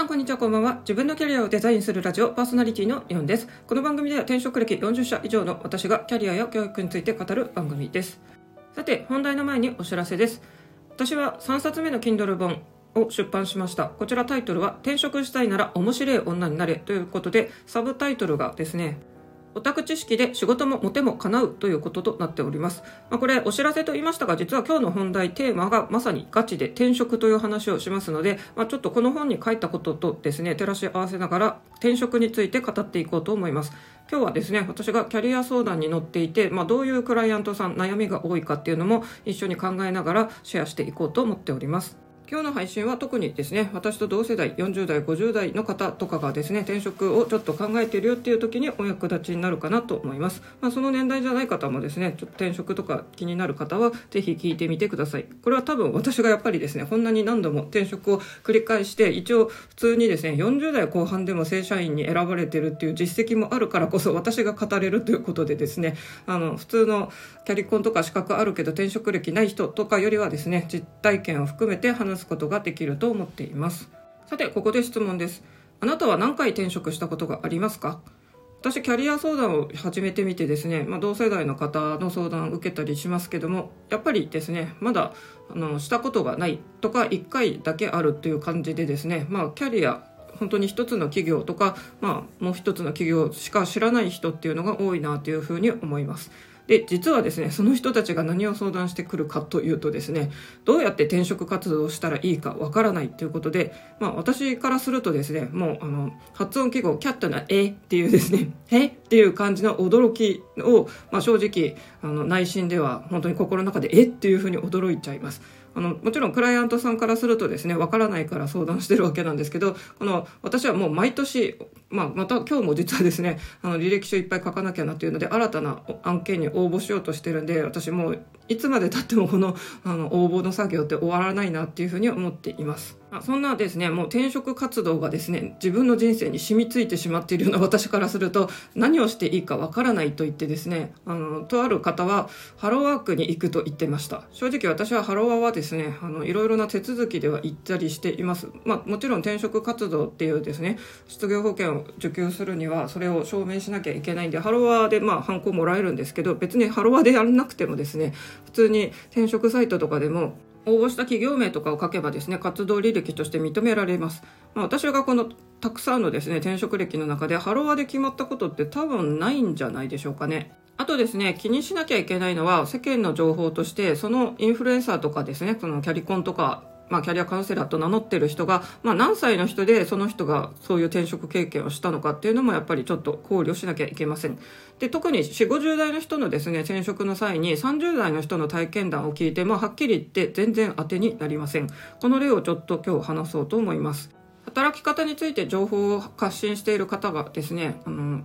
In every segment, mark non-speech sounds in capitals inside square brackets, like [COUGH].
さんこんにちはこんばんは。自分のキャリアをデザインするラジオパーソナリティのイオンです。この番組では転職歴40社以上の私がキャリアや教育について語る番組です。さて本題の前にお知らせです。私は3冊目の Kindle 本を出版しました。こちらタイトルは転職したいなら面白い女になれということでサブタイトルがですねオタク知識で仕事もモテも叶うということとなっております。まあ、これお知らせと言いましたが、実は今日の本題テーマがまさにガチで転職という話をしますので、まあ、ちょっとこの本に書いたこととですね、照らし合わせながら転職について語っていこうと思います。今日はですね、私がキャリア相談に乗っていて、まあ、どういうクライアントさん悩みが多いかっていうのも一緒に考えながらシェアしていこうと思っております。今日の配信は特にですね私と同世代40代50代の方とかがですね転職をちょっと考えているよっていう時にお役立ちになるかなと思います、まあ、その年代じゃない方もですねちょっと転職とか気になる方はぜひ聞いてみてください。これは多分私がやっぱりですねこんなに何度も転職を繰り返して一応普通にですね40代後半でも正社員に選ばれてるっていう実績もあるからこそ私が語れるということでですねあの普通のキャリコンとか資格あるけど転職歴ない人とかよりはですね実体験を含めて話すことができると思っています。さてここで質問です。あなたは何回転職したことがありますか？私キャリア相談を始めてみてですね、まあ、同世代の方の相談を受けたりしますけどもやっぱりですねまだあのしたことがないとか1回だけあるっていう感じでですね、まあ、キャリア本当に一つの企業とか、まあ、もう一つの企業しか知らない人っていうのが多いなというふうに思います。で実はですねその人たちが何を相談してくるかというとですねどうやって転職活動をしたらいいかわからないということで、まあ、私からするとですねもうあの発音記号キャットな「え」っていうですね「[LAUGHS] え」っていう感じの驚きを、まあ、正直あの内心では本当に心の中で「え」っていうふうに驚いちゃいます。あのもちろんクライアントさんからするとですねわからないから相談してるわけなんですけどこの私はもう毎年、まあ、また今日も実はですねあの履歴書いっぱい書かなきゃなっていうので新たな案件に応募しようとしてるんで私もいつまでたってもこのあの応募の作業って終わらないなっていうふうに思っています。そんなですねもう転職活動がですね自分の人生に染みついてしまっているような私からすると何をしていいかわからないと言ってですねあのとある方はハローワークに行くと言ってました正直私はハローワーはですねあのいろいろな手続きでは行ったりしていますまあもちろん転職活動っていうですね失業保険を受給するにはそれを証明しなきゃいけないんでハロワーでまあハンコもらえるんですけど別にハロワーでやらなくてもですね普通に転職サイトとかでも応募した企業名とかを書けばですね活動履歴として認められます、まあ、私がこのたくさんのですね転職歴の中でハロワーで決まったことって多分ないんじゃないでしょうかね。あとですね気にしなきゃいけないのは世間の情報としてそのインフルエンサーとかですねそのキャリコンとかまあ、キャリアカウンセラーと名乗ってる人が、まあ、何歳の人でその人がそういう転職経験をしたのかっていうのもやっぱりちょっと考慮しなきゃいけません。で特に4 5 0代の人のですね転職の際に30代の人の体験談を聞いて、まあ、はっきり言って全然当てになりません。この例をちょっと今日話そうと思います。働き方について情報を発信している方がですねあの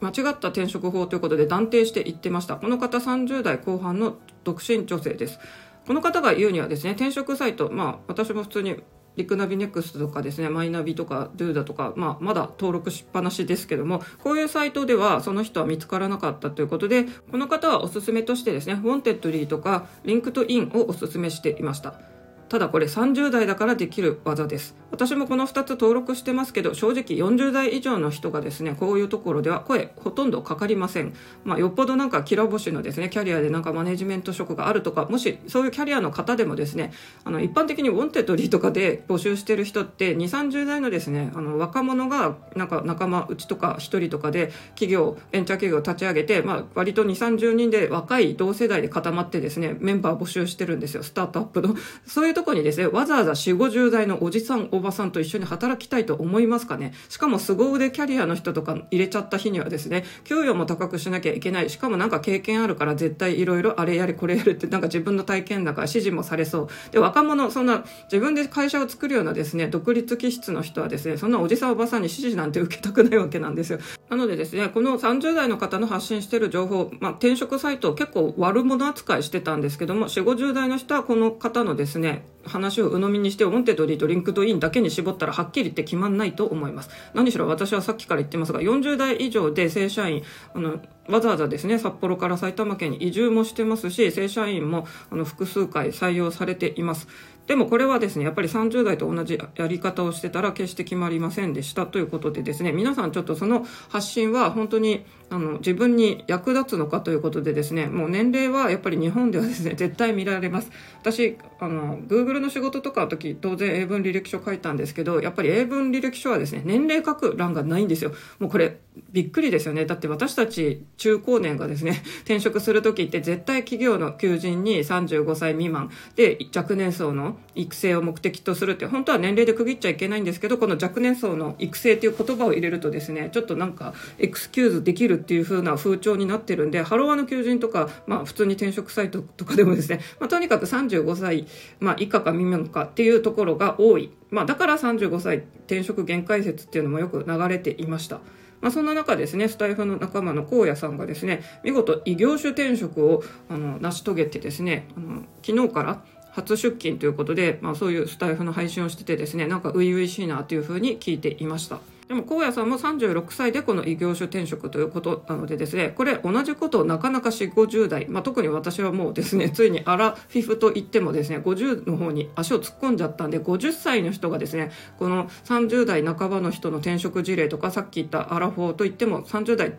間違った転職法ということで断定して言ってましたこの方30代後半の独身女性ですこの方が言うにはですね転職サイトまあ私も普通にリクナビネクストとかですねマイナビとかドゥーダとか、まあ、まだ登録しっぱなしですけどもこういうサイトではその人は見つからなかったということでこの方はおすすめとしてですねウォンテッドリーとか LinkedIn をおすすめしていました。ただこれ30代だからできる技です。私もこの2つ登録してますけど正直40代以上の人がですねこういうところでは声ほとんどかかりません、まあ、よっぽどなんかきら星のですねキャリアでなんかマネジメント職があるとかもしそういうキャリアの方でもですねあの一般的にウォンテッドリーとかで募集してる人って2 3 0代のですねあの若者がなんか仲間うちとか1人とかで起業ベンチャー企業を立ち上げて、まあ、割と2 3 0人で若い同世代で固まってですねメンバー募集してるんですよ。スタートアップの。そういうとこにですねわざわざ4 5 0代のおじさんおばさんと一緒に働きたいと思いますかね？しかも凄腕キャリアの人とか入れちゃった日にはですね給与も高くしなきゃいけない。しかもなんか経験あるから絶対いろいろあれやれこれやるってなんか自分の体験だから指示もされそう。で若者そんな自分で会社を作るようなですね独立気質の人はですねそんなおじさんおばさんに指示なんて受けたくないわけなんですよ。なのでですねこの30代の方の発信してる情報、まあ、転職サイト結構悪者扱いしてたんですけども4 5 0代の人はこの方のですね time. 話を鵜呑みにしてウォンテッドリーと LinkedIn だけに絞ったらはっきり言って決まんないと思います。何しろ私はさっきから言ってますが40代以上で正社員あのわざわざですね札幌から埼玉県に移住もしてますし正社員もあの複数回採用されています。でもこれはですねやっぱり30代と同じやり方をしてたら決して決まりませんでした。ということでですね皆さんちょっとその発信は本当にあの自分に役立つのかということでですねもう年齢はやっぱり日本ではですね絶対見られます。私あの Google の仕事とかの時当然英文履歴書書いたんですけどやっぱり英文履歴書はですね年齢書く欄がないんですよ。もうこれびっくりですよねだって私たち中高年がですね [LAUGHS] 転職する時って絶対企業の求人に35歳未満で若年層の育成を目的とするって本当は年齢で区切っちゃいけないんですけどこの若年層の育成っていう言葉を入れるとですねちょっとなんかエクスキューズできるっていう風な風潮になってるんでハロワの求人とか、まあ、普通に転職サイトとかでもですね、まあ、とにかく35歳、まあ、以下か未満かっていうところが多い、まあ、だから35歳転職限界説っていうのもよく流れていました。まあ、そんな中ですねスタイフの仲間の荒野さんがですね見事異業種転職をあの成し遂げてですねあの昨日から初出勤ということで、まあ、そういうスタイフの配信をしててですねなんか初々しいなというふうに聞いていました。でも荒野さんも36歳でこの異業種転職ということなのでですねこれ同じことをなかなか4 5 0代、まあ、特に私はもうですねついにアラフィフと言ってもですね50の方に足を突っ込んじゃったんで50歳の人がですねこの30代半ばの人の転職事例とかさっき言ったアラフォーと言っても30代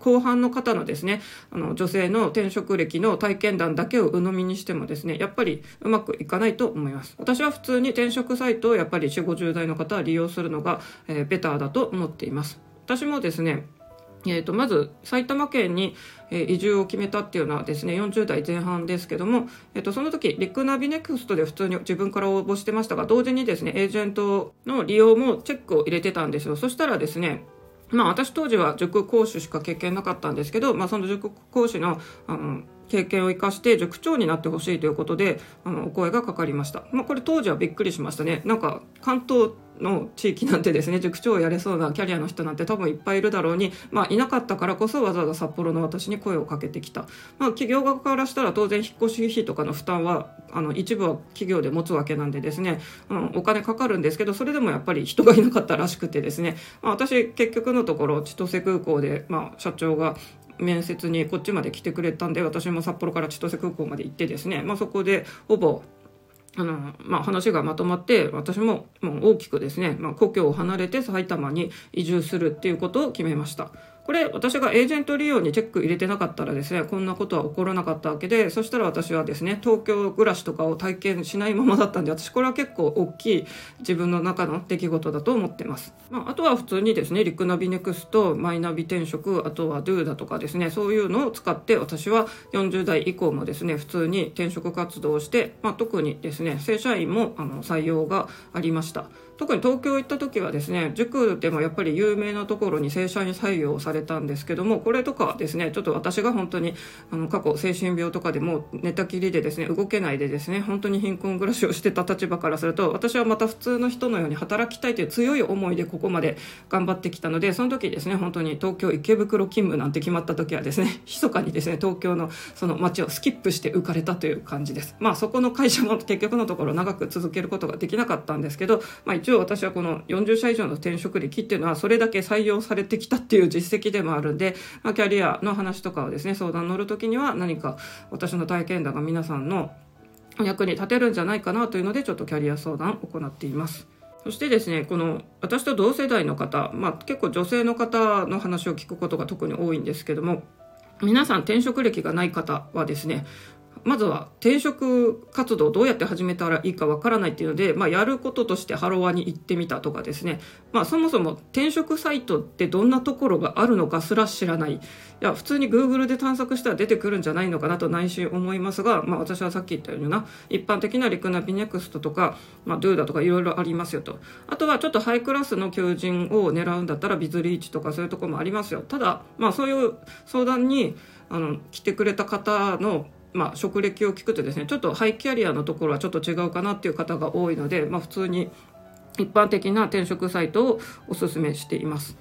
後半の方のですね、あの、女性の転職歴の体験談だけを鵜呑みにしてもですね、やっぱりうまくいかないと思います。私は普通に転職サイトをやっぱり4、50代の方は利用するのが、えー、ベターだと思っています。私もですね、えー、とまず埼玉県に移住を決めたっていうのはですね40代前半ですけども、えー、とその時リクナビネクストで普通に自分から応募してましたが同時にですねエージェントの利用もチェックを入れてたんですよそしたらですねまあ私当時は塾講師しか経験なかったんですけど、まあその塾講師の、あの、経験を生かして塾長になってほしいということで、あの、お声がかかりました。まあこれ当時はびっくりしましたね。なんか関東の地域なんてですね塾長をやれそうなキャリアの人なんて多分いっぱいいるだろうに、まあ、いなかったからこそわざわざ札幌の私に声をかけてきた、まあ、企業側からしたら当然引っ越し費とかの負担はあの一部は企業で持つわけなんでですね、うん、お金かかるんですけどそれでもやっぱり人がいなかったらしくてですね、まあ、私結局のところ千歳空港で、まあ、社長が面接にこっちまで来てくれたんで私も札幌から千歳空港まで行ってですね、まあ、そこでほぼあの、まあ、話がまとまって、私ももう大きくですね、まあ、故郷を離れて埼玉に移住するっていうことを決めました。これ私がエージェント利用にチェック入れてなかったらですねこんなことは起こらなかったわけでそしたら私はですね東京暮らしとかを体験しないままだったんで私これは結構大きい自分の中の出来事だと思ってます、まあ、あとは普通にですねリクナビネクストマイナビ転職あとはドゥーだとかですねそういうのを使って私は40代以降もですね普通に転職活動をして、まあ、特にですね正社員もあの採用がありました。特に東京行った時はですね塾でもやっぱり有名なところに正社員採用されたんですけどもこれとかはですねちょっと私が本当にあの過去精神病とかでも寝たきりでですね動けないでですね本当に貧困暮らしをしてた立場からすると私はまた普通の人のように働きたいという強い思いでここまで頑張ってきたのでその時ですね本当に東京池袋勤務なんて決まった時はですね [LAUGHS] 密かにですね東京のその街をスキップして浮かれたという感じです。まあそこの会社も結局のところ長く続けることができなかったんですけど、まあ、応私はこの40社以上の転職歴っていうのはそれだけ採用されてきたっていう [LAUGHS] 実績でもあるんで、まあ、キャリアの話とかをですね相談乗る時には何か私の体験談が皆さんの役に立てるんじゃないかなというのでちょっとキャリア相談を行っています。そしてですね、この私と同世代の方、まあ結構女性の方の話を聞くことが特に多いんですけども、皆さん転職歴がない方はですね、まずは転職活動をどうやって始めたらいいかわからないっていうので、まあ、やることとしてハロワに行ってみたとかですね、まあ、そもそも転職サイトってどんなところがあるのかすら知らない。いや普通に Google で探索したら出てくるんじゃないのかなと内心思いますが、まあ、私はさっき言ったような一般的なリクナビネクストとか、まあ、ドゥーダとかいろいろありますよと。あとはちょっとハイクラスの求人を狙うんだったらビズリーチとかそういうとこもありますよ。ただ、まあ、そういう相談にあの来てくれた方のまあ、職歴を聞くとですねちょっとハイキャリアのところはちょっと違うかなっていう方が多いので、まあ、普通に一般的な転職サイトをおすすめしています。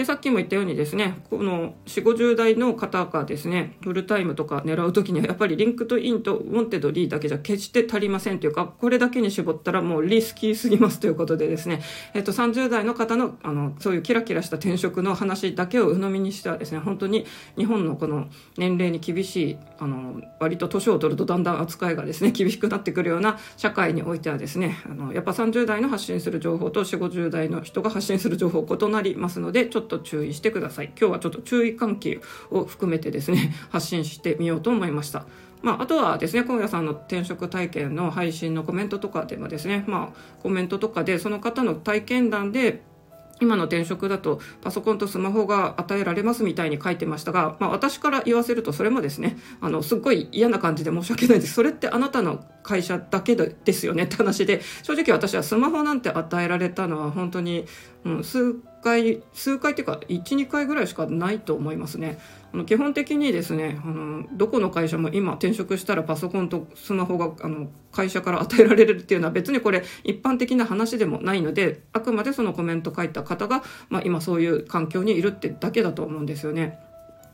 でさっきも言ったようにですねこの4 5 0代の方がですねフルタイムとか狙う時にはやっぱり LinkedIn とウォンテッドリーだけじゃ決して足りませんというかこれだけに絞ったらもうリスキーすぎますということでですね、えっと、30代の方のあのそういうキラキラした転職の話だけを鵜呑みにしてはですね本当に日本のこの年齢に厳しいあの割と年を取るとだんだん扱いがですね [LAUGHS] 厳しくなってくるような社会においてはですねあのやっぱ30代の発信する情報と4 5 0代の人が発信する情報異なりますのでちょっとと注意してください。今日はちょっと注意喚起を含めてですね [LAUGHS] 発信してみようと思いました。まあ、あとはですね、今夜さんの転職体験の配信のコメントとかでもですね、まあ、コメントとかで、その方の体験談で、今の転職だとパソコンとスマホが与えられますみたいに書いてましたが、まあ、私から言わせるとそれもですねあのすっごい嫌な感じで申し訳ないです。それってあなたの会社だけですよねって話で正直私はスマホなんて与えられたのは本当に、うん、数回数回っていうか12回ぐらいしかないと思いますね。あの基本的にですねあのどこの会社も今転職したらパソコンとスマホがあの会社から与えられるっていうのは別にこれ一般的な話でもないのであくまでそのコメント書いた方が、まあ、今そういう環境にいるってだけだと思うんですよね。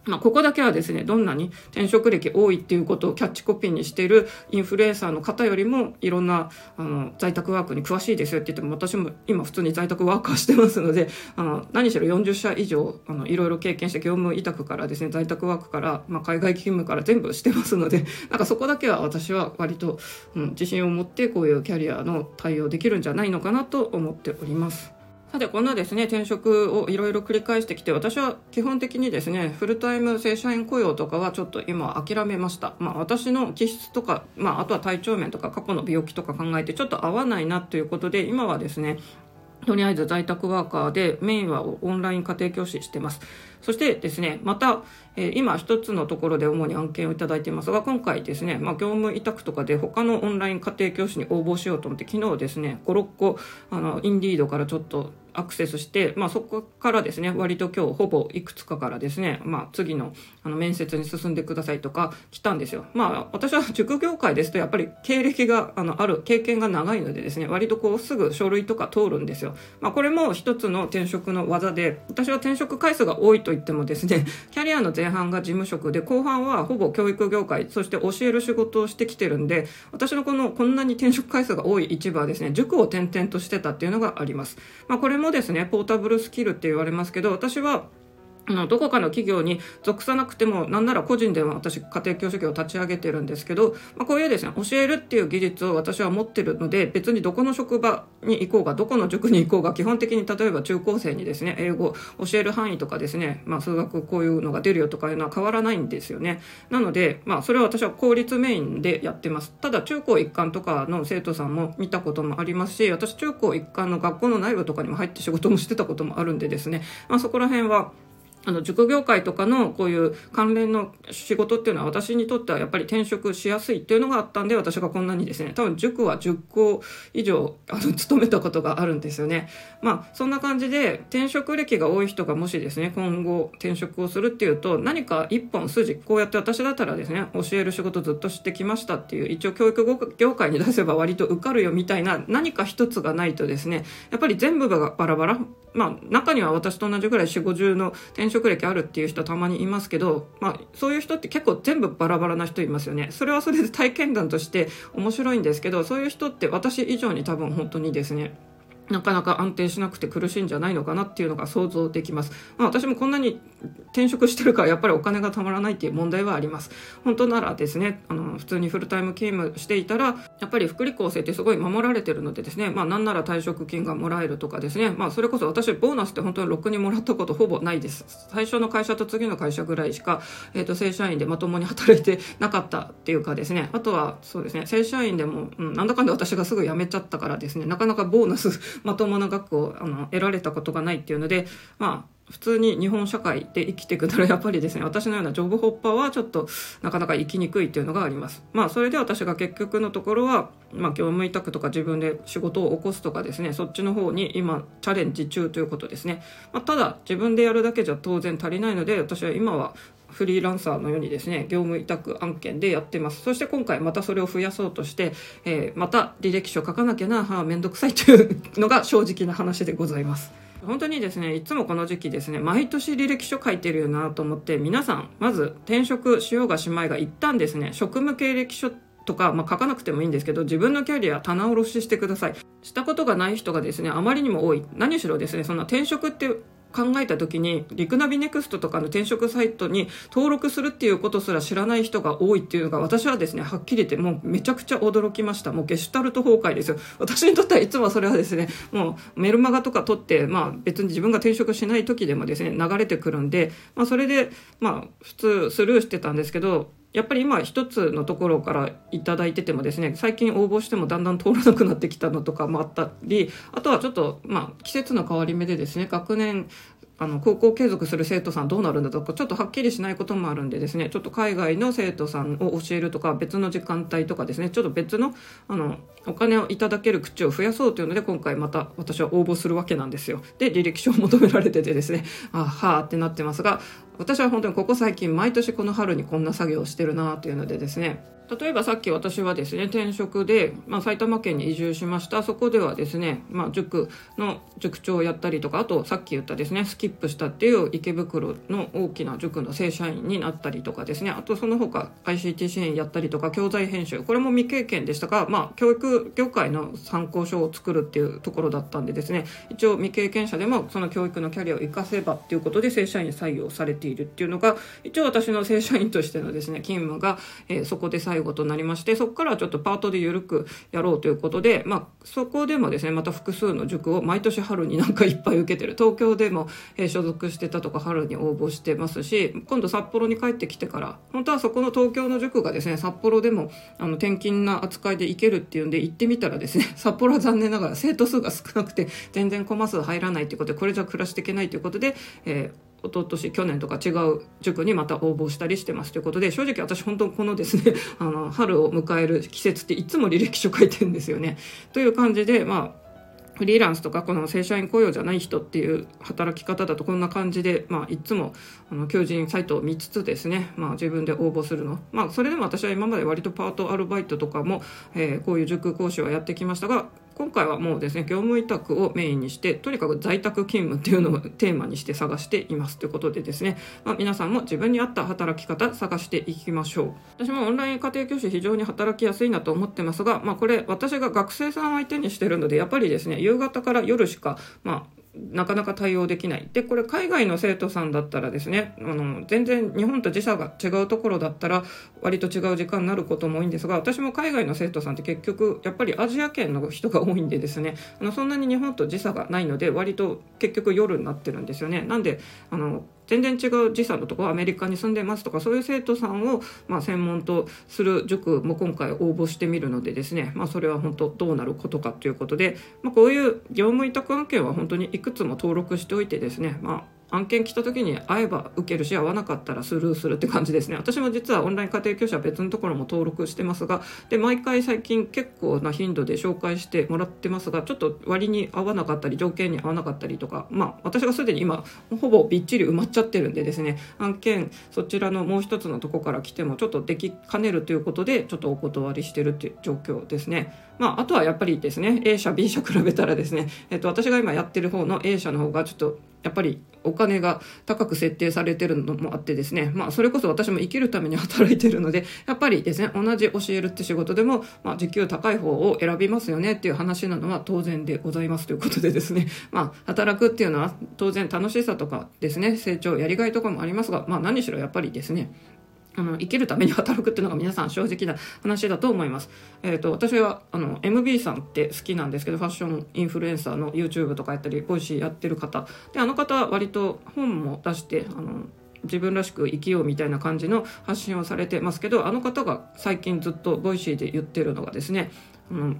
まあ、ここだけはですね、どんなに転職歴多いっていうことをキャッチコピーにしているインフルエンサーの方よりも、いろんな、あの、在宅ワークに詳しいですよって言っても、私も今普通に在宅ワーカーしてますので、あの、何しろ40社以上、あの、いろいろ経験して業務委託からですね、在宅ワークから、まあ、海外勤務から全部してますので、[LAUGHS] なんかそこだけは私は割と、うん、自信を持ってこういうキャリアの対応できるんじゃないのかなと思っております。さてこんなですね転職をいろいろ繰り返してきて私は基本的にですねフルタイム正社員雇用とかはちょっと今諦めました、まあ、私の気質とか、まあ、あとは体調面とか過去の病気とか考えてちょっと合わないなということで今はですねとりあえず在宅ワーカーでメインはオンライン家庭教師してます。そしてですね、また、えー、今一つのところで主に案件をいただいていますが、今回ですね、まあ、業務委託とかで他のオンライン家庭教師に応募しようと思って、昨日ですね、5、6個、あの、インディードからちょっとアクセスして、まあ、そこからですね割と今日ほぼいくつかからですね、まあ、次のあの面接に進んでくださいとか来たんですよ。まあ私は塾業界ですとやっぱり経歴があのある経験が長いのでですね割とこうすぐ書類とか通るんですよ。まあ、これも一つの転職の技で私は転職回数が多いと言ってもですね [LAUGHS] キャリアの前半が事務職で後半はほぼ教育業界そして教える仕事をしてきてるんで私のこのこんなに転職回数が多い一部はですね塾を転々としてたっていうのがあります。まあ、これもですねポータブルスキルって言われますけど私はのどこかの企業に属さなくてもなんなら個人では私家庭教師業を立ち上げてるんですけど、まあ、こういうですね教えるっていう技術を私は持ってるので別にどこの職場に行こうがどこの塾に行こうが基本的に例えば中高生にですね英語教える範囲とかですね、まあ、数学こういうのが出るよとかいうのは変わらないんですよね。なので、まあ、それは私は公立メインでやってます。ただ中高一貫とかの生徒さんも見たこともありますし私中高一貫の学校の内部とかにも入って仕事もしてたこともあるんでですね、まあ、そこら辺はあの、塾業界とかのこういう関連の仕事っていうのは私にとってはやっぱり転職しやすいっていうのがあったんで、私がこんなにですね、多分塾は10校以上、あの、勤めたことがあるんですよね。まあ、そんな感じで、転職歴が多い人がもしですね、今後転職をするっていうと、何か一本筋、こうやって私だったらですね、教える仕事ずっとしてきましたっていう、一応教育業界に出せば割と受かるよみたいな何か一つがないとですね、やっぱり全部がバラバラ。まあ、中には私と同じぐらい4、50の転職歴あるっていう人たまにいますけど、まあ、そういう人って結構全部バラバラな人いますよね。それはそれで体験談として面白いんですけど、そういう人って私以上に多分本当にですね、なかなか安定しなくて苦しいんじゃないのかなっていうのが想像できます。まあ、私もこんなに転職してるからやっぱりお金がたまらないっていう問題はあります。本当ならですね、あの、普通にフルタイム勤務していたら、やっぱり福利厚生ってすごい守られてるのでですね、まあなんなら退職金がもらえるとかですね、まあそれこそ私ボーナスって本当にろくにもらったことほぼないです。最初の会社と次の会社ぐらいしか、えっ、ー、と正社員でまともに働いてなかったっていうかですね、あとはそうですね、正社員でも、うん、なんだかんだ私がすぐ辞めちゃったからですね、なかなかボーナスまともな額をあの得られたことがないっていうので、まあ普通に日本社会で生きていくならやっぱりですね私のようなジョブホッパーはちょっとなかなか生きにくいっていうのがあります。まあそれで私が結局のところは、まあ、業務委託とか自分で仕事を起こすとかですねそっちの方に今チャレンジ中ということですね、まあ、ただ自分でやるだけじゃ当然足りないので私は今はフリーランサーのようにですね業務委託案件でやってます。そして今回またそれを増やそうとして、えー、また履歴書書かなきゃなはあ面倒くさいというのが正直な話でございます。本当にですねいつもこの時期ですね毎年履歴書書いてるよなと思って皆さんまず転職しようがしまいが一旦ですね職務経歴書とか、まあ、書かなくてもいいんですけど自分のキャリア棚卸ししてください。したことがない人がですねあまりにも多い。何しろですねそんな転職って考えた時にリクナビネクストとかの転職サイトに登録するっていうことすら知らない人が多いっていうのが私はですねはっきり言ってもうめちゃくちゃ驚きました。もうゲシュタルト崩壊ですよ。[LAUGHS] 私にとってはいつもそれはですねもうメルマガとか取ってまあ別に自分が転職しない時でもですね流れてくるんでまあそれでまあ普通スルーしてたんですけどやっぱり今一つのところから頂いててもですね最近応募してもだんだん通らなくなってきたのとかもあったりあとはちょっとまあ季節の変わり目でですね学年あの高校継続する生徒さんどうなるんだとかちょっとはっきりしないこともあるんでですねちょっと海外の生徒さんを教えるとか別の時間帯とかですねちょっと別のあのお金をいただける口を増やそうというので今回また私は応募するわけなんですよ。で履歴書を求められててですねあはあってなってますが私は本当にここ最近毎年この春にこんな作業をしてるなというのでですね例えばさっき私はですね転職で、まあ、埼玉県に移住しました。そこではですね、まあ、塾の塾長をやったりとかあとさっき言ったですねスキップしたっていう池袋の大きな塾の正社員になったりとかですねあとその他 ICT 支援やったりとか教材編集これも未経験でしたが、まあ、教育業界の参考書を作るっていうところだったんでですね一応未経験者でもその教育のキャリアを生かせばっていうことで正社員採用されているっていうのが一応私の正社員としてのですね勤務が、えー、そこで採用最後となりましてそこからちょっとパートで緩くやろうということで、まあ、そこでもですねまた複数の塾を毎年春になんかいっぱい受けてる。東京でも、えー、所属してたとか春に応募してますし今度札幌に帰ってきてから本当はそこの東京の塾がですね札幌でもあの転勤な扱いで行けるっていうんで行ってみたらですね [LAUGHS] 札幌は残念ながら生徒数が少なくて全然コマ数入らないということでこれじゃ暮らしていけないということで、えー一昨年去年とか違う塾にまた応募したりしてますということで正直私本当このですねあの春を迎える季節っていつも履歴書書いてるんですよね。[LAUGHS] という感じでまあフリーランスとかこの正社員雇用じゃない人っていう働き方だとこんな感じで、まあ、いつもあの求人サイトを見つつですね、まあ、自分で応募するの、まあ、それでも私は今まで割とパートアルバイトとかも、え、こういう塾講師はやってきましたが今回はもうですね業務委託をメインにしてとにかく在宅勤務っていうのをテーマにして探していますということでですね、まあ、皆さんも自分に合った働き方探していきましょう。私もオンライン家庭教師非常に働きやすいなと思ってますが、まあ、これ私が学生さん相手にしてるのでやっぱりですね夕方から夜しかまあなかなか対応できない。で、これ海外の生徒さんだったらですね、あの、全然日本と時差が違うところだったら割と違う時間になることも多いんですが、私も海外の生徒さんって結局やっぱりアジア圏の人が多いんでですね、あの、そんなに日本と時差がないので割と結局夜になってるんですよね。なんで、あの、全然違う時差のところアメリカに住んでますとかそういう生徒さんを、まあ、専門とする塾も今回応募してみるのでですね、まあ、それは本当どうなることかということで、まあ、こういう業務委託案件は本当にいくつも登録しておいてですね、まあ案件来た時に会えば受けるし会わなかったらスルーするって感じですね。私も実はオンライン家庭教師は別のところも登録してますがで毎回最近結構な頻度で紹介してもらってますがちょっと割に合わなかったり条件に合わなかったりとかまあ私がすでに今ほぼびっちり埋まっちゃってるんでですね。案件そちらのもう一つのとこから来てもちょっとできかねるということでちょっとお断りしてるっていう状況ですね。まああとはやっぱりですね A 社 B 社比べたらですねえっと私が今やってる方の A 社の方がちょっとやっぱりお金が高く設定されてるのもあってですね、まあ、それこそ私も生きるために働いてるので、やっぱりですね、同じ教えるって仕事でも、まあ、時給高い方を選びますよねっていう話なのは当然でございますということでですね、[LAUGHS] まあ、働くっていうのは当然楽しさとかですね、成長、やりがいとかもありますが、まあ、何しろやっぱりですね、あの生きるために働くっていうのが皆さん正直な話だと思います。えっ、ー、と私はあの MB さんって好きなんですけどファッションインフルエンサーの YouTube とかやったりボイシーやってる方であの方は割と本も出してあの自分らしく生きようみたいな感じの発信をされてますけどあの方が最近ずっとボイシーで言ってるのがですねあの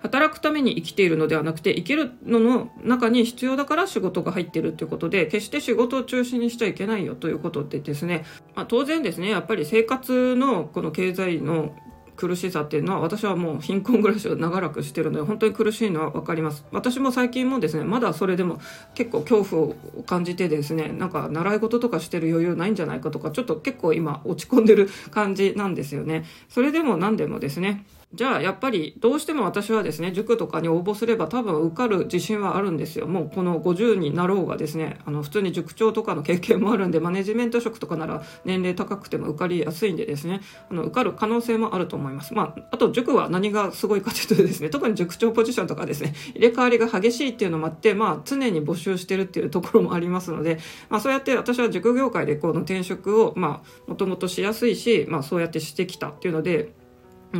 働くために生きているのではなくて生きるのの中に必要だから仕事が入ってるっていうことで決して仕事を中心にしちゃいけないよということでですね、まあ、当然ですねやっぱり生活のこの経済の苦しさっていうのは私はもう貧困暮らしを長らくしてるので本当に苦しいのは分かります。私も最近もですねまだそれでも結構恐怖を感じてですねなんか習い事とかしてる余裕ないんじゃないかとかちょっと結構今落ち込んでる感じなんですよね。それでも何でもですねじゃあやっぱりどうしても私はですね塾とかに応募すれば多分受かる自信はあるんですよ。もうこの50になろうがですねあの普通に塾長とかの経験もあるんでマネジメント職とかなら年齢高くても受かりやすいんでですねあの受かる可能性もあると思います。まああと塾は何がすごいかというとですね特に塾長ポジションとかですね入れ替わりが激しいっていうのもあってまあ常に募集してるっていうところもありますのでまあそうやって私は塾業界でこの転職をまあもともとしやすいしまあそうやってしてきたっていうので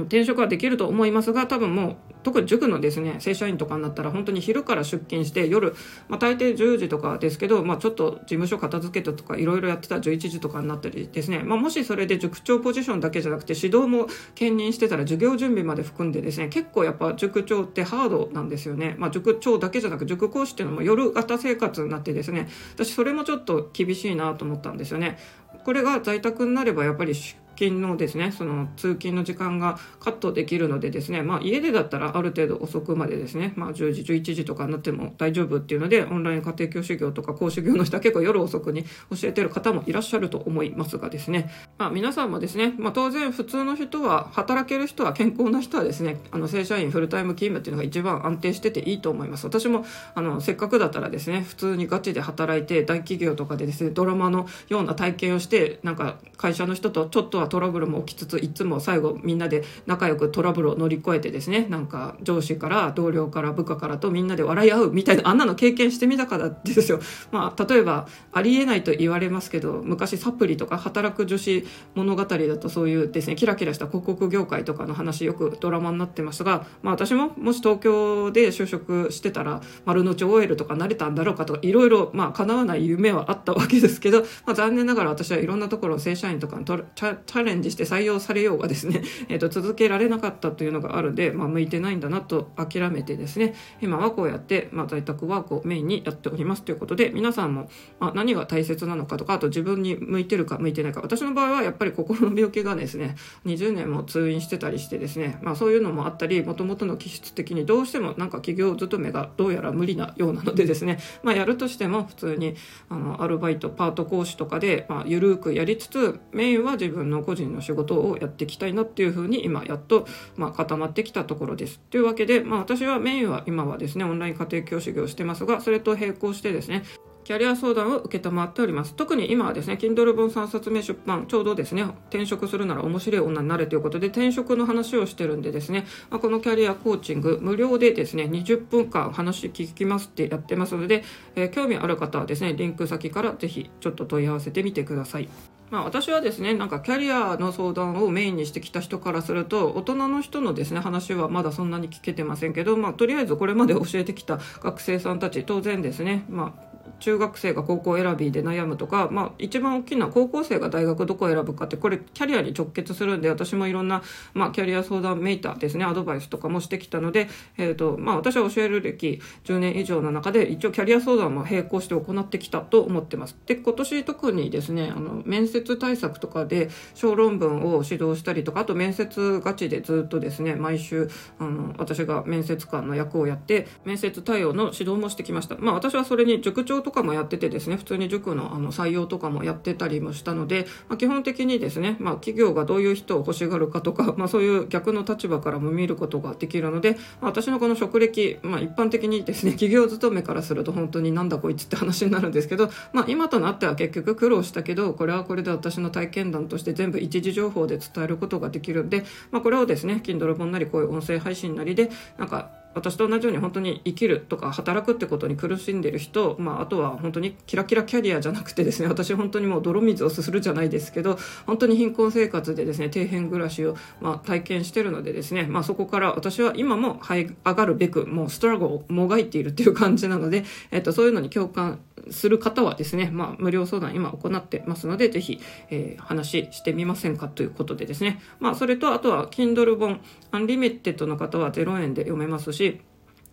転職はできると思いますが多分もう特に塾のですね正社員とかになったら本当に昼から出勤して夜、まあ、大抵10時とかですけど、まあ、ちょっと事務所片付けたとかいろいろやってたら11時とかになったりですね、まあ、もしそれで塾長ポジションだけじゃなくて指導も兼任してたら授業準備まで含んでですね結構やっぱ塾長ってハードなんですよね、まあ、塾長だけじゃなく塾講師っていうのも夜型生活になってですね。私それもちょっと厳しいなと思ったんですよね。これが在宅になればやっぱり勤のですねその通勤の時間がカットできるのでですね、まあ、家でだったらある程度遅くまでですね、まあ、10時11時とかになっても大丈夫っていうのでオンライン家庭教師業とか講師業の人は結構夜遅くに教えてる方もいらっしゃると思いますがですね、まあ、皆さんもですね、まあ、当然普通の人は働ける人は健康な人はですねあの正社員フルタイム勤務っていうのが一番安定してていいと思います。私もあのせっかくだったらですね普通にガチで働いて大企業とかでですねドラマのような体験をしてなんか会社の人とちょっとはトラブルも起きつついつも最後みんなで仲良くトラブルを乗り越えてですねなんか上司から同僚から部下からとみんなで笑い合うみたいなあんなの経験してみたからですよ。まあ例えばありえないと言われますけど昔サプリとか働く女子物語だとそういうですねキラキラした広告業界とかの話よくドラマになってましたが、まあ、私ももし東京で就職してたら丸の内 OL とかなれたんだろうかとかいろいろまあ叶わない夢はあったわけですけど、まあ、残念ながら私はいろんなところ正社員とかにチャャレンジして採用されようがですね、[LAUGHS] えー、と続けられなかったというのがあるんで、まあ、向いてないんだなと諦めてですね今はこうやって、まあ、在宅ワークをメインにやっておりますということで皆さんも、まあ、何が大切なのかとかあと自分に向いてるか向いてないか。私の場合はやっぱり心の病気がですね20年も通院してたりしてですね、まあ、そういうのもあったりもともとの気質的にどうしてもなんか企業勤めがどうやら無理なようなのでですね、まあ、やるとしても普通にあのアルバイトパート講師とかで、まあ、緩くやりつつメインは自分の個人の仕事をやっていきたいなっていうふうに今やっと、まあ、固まってきたところです。というわけで、まあ、私はメインは今はですねオンライン家庭教師業をしてますがそれと並行してですねキャリア相談を受けたまっております。特に今はですね、Kindle 本3冊目出版、ちょうどですね、転職するなら面白い女になれということで、転職の話をしてるんでですね、まあ、このキャリアコーチング、無料でですね、20分間話聞きますってやってますので、えー、興味ある方はですね、リンク先からぜひちょっと問い合わせてみてください。まあ、私はですねなんかキャリアの相談をメインにしてきた人からすると大人の人のですね話はまだそんなに聞けてませんけど、まあ、とりあえずこれまで教えてきた学生さんたち当然ですね、まあ、中学生が高校選びで悩むとか、まあ、一番大きな高校生が大学どこを選ぶかってこれキャリアに直結するんで私もいろんな、まあ、キャリア相談メーターですねアドバイスとかもしてきたので、えーとまあ、私は教える歴10年以上の中で一応キャリア相談も並行して行ってきたと思ってます。で今年特にですねあの面接対策とかで小論文を指導したりとかあと面接ガチでずっとですね毎週あの私が面接官の役をやって面接対応の指導もしてきました。まあ私はそれに塾長とかもやっててですね普通に塾のあの採用とかもやってたりもしたので、まあ、基本的にですね、まあ、企業がどういう人を欲しがるかとか、[LAUGHS] まあ、そういう逆の立場からも見ることができるので、まあ、私のこの職歴、まあ、一般的にですね企業勤めからすると本当になんだこいつって話になるんですけど、まあ、今となっては結局苦労したけどこれはこれで私の体験談として全部一時情報で伝えることができるんで、まあ、これをですね Kindle 本なりこういう音声配信なりでなんか私と同じように本当に生きるとか働くってことに苦しんでる人、まあ、あとは本当にキラキラキャリアじゃなくてですね私本当にもう泥水をすするじゃないですけど本当に貧困生活でですね底辺暮らしを、ま、体験してるのでですね、まあ、そこから私は今も這い上がるべくもうストラゴをもがいているっていう感じなので、えっと、そういうのに共感する方はですね、まあ、無料相談今行ってますのでぜひ、えー、話してみませんかということでですね、まあ、それとあとは Kindle 本 Unlimited の方は0円で読めますし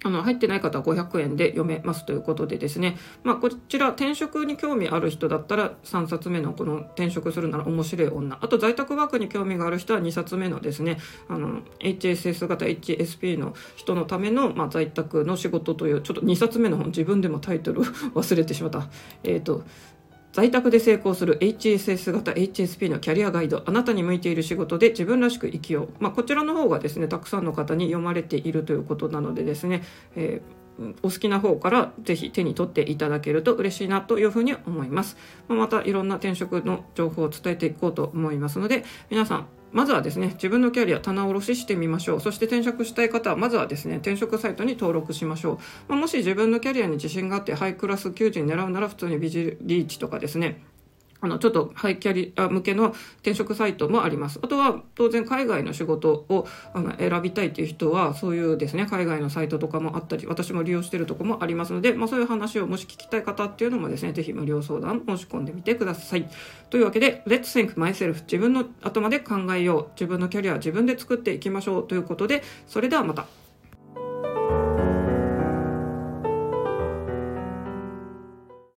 あの入ってない方は500円で読めますということでですね、まあ、こちら転職に興味ある人だったら3冊目のこの転職するなら面白い女あと在宅ワークに興味がある人は2冊目のですねあの HSS 型 HSP の人のための、まあ、在宅の仕事というちょっと2冊目の本自分でもタイトル [LAUGHS] 忘れてしまった。えっ、ー、と在宅で成功する HSS 型 HSP のキャリアガイドあなたに向いている仕事で自分らしく生きよう、まあ、こちらの方がですねたくさんの方に読まれているということなのでですね、えー、お好きな方からぜひ手に取っていただけると嬉しいなというふうに思います。またいろんな転職の情報を伝えていこうと思いますので皆さんまずはですね、自分のキャリア棚卸ししてみましょう。そして転職したい方は、まずはですね、転職サイトに登録しましょう。まあ、もし自分のキャリアに自信があって、ハイクラス求人狙うなら、普通にビジリーチとかですね、あの、ちょっとハイキャリア向けの転職サイトもあります。あとは、当然海外の仕事をあの選びたいっていう人は、そういうですね、海外のサイトとかもあったり、私も利用してるとこもありますので、まあそういう話をもし聞きたい方っていうのもですね、ぜひ無料相談申し込んでみてください。というわけで、Let's Think Myself 自分の頭で考えよう。自分のキャリア自分で作っていきましょう。ということで、それではまた。